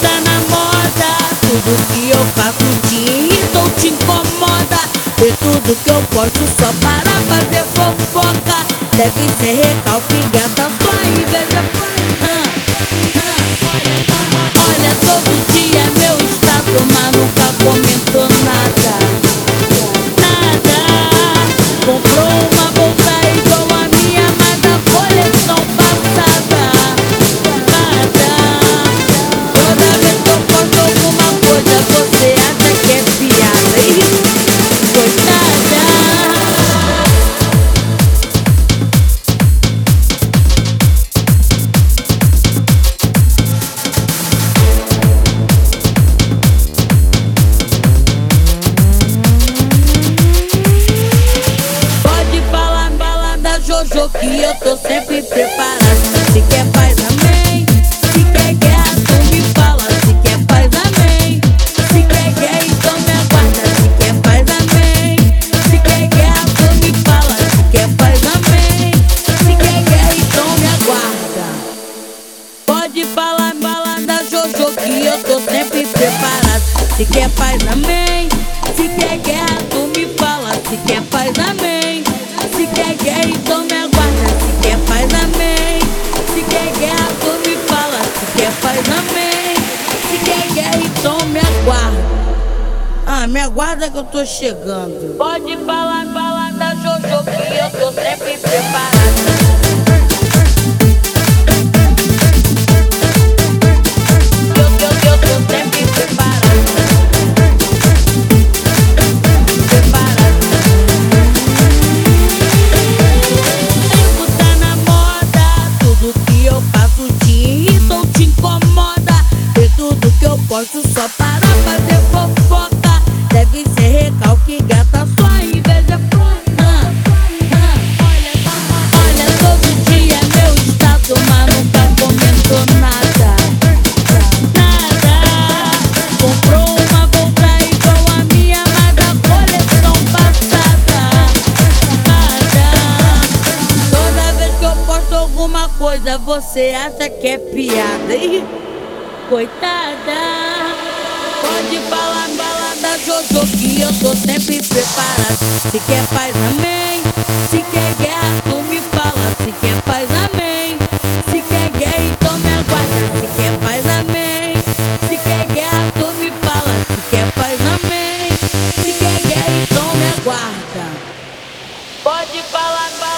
tá na moda Tudo que eu faço te irrita ou te incomoda. E tudo que eu posto só para fazer fofoca. Deve ser gata, sua inveja ah. Olha, todo dia é meu estado, mas nunca comentou nada. Nada. Comprou que eu tô sempre preparado. Se quer faz amém, se quer guerra tu me fala. Se quer faz amém, se quer guerra então me aguarda. Se quer faz amém, se quer guerra tu me fala. Se quer faz amém, se quer guerra então me aguarda. Pode falar, falar da Jojo que eu tô sempre preparado. Se quer faz amém, se quer guerra tu me fala. Se quer faz amém, se quer guerra então me aguarda. Faz amém, se quer guerra então me aguarda. Ah, me aguarda que eu tô chegando. Pode falar, falar da Jojo que eu tô sempre preparado. coisa você acha que é piada, hein? Coitada, pode falar balada, Jojo, que eu tô sempre preparada. Se quer faz amém, se quer guerra, tu me fala. Se quer faz amém, se quer guerra, então me aguarda. Se quer faz amém, se quer guerra, tu me fala. Se quer faz amém, se quer guerra, então me aguarda. Pode falar, balada.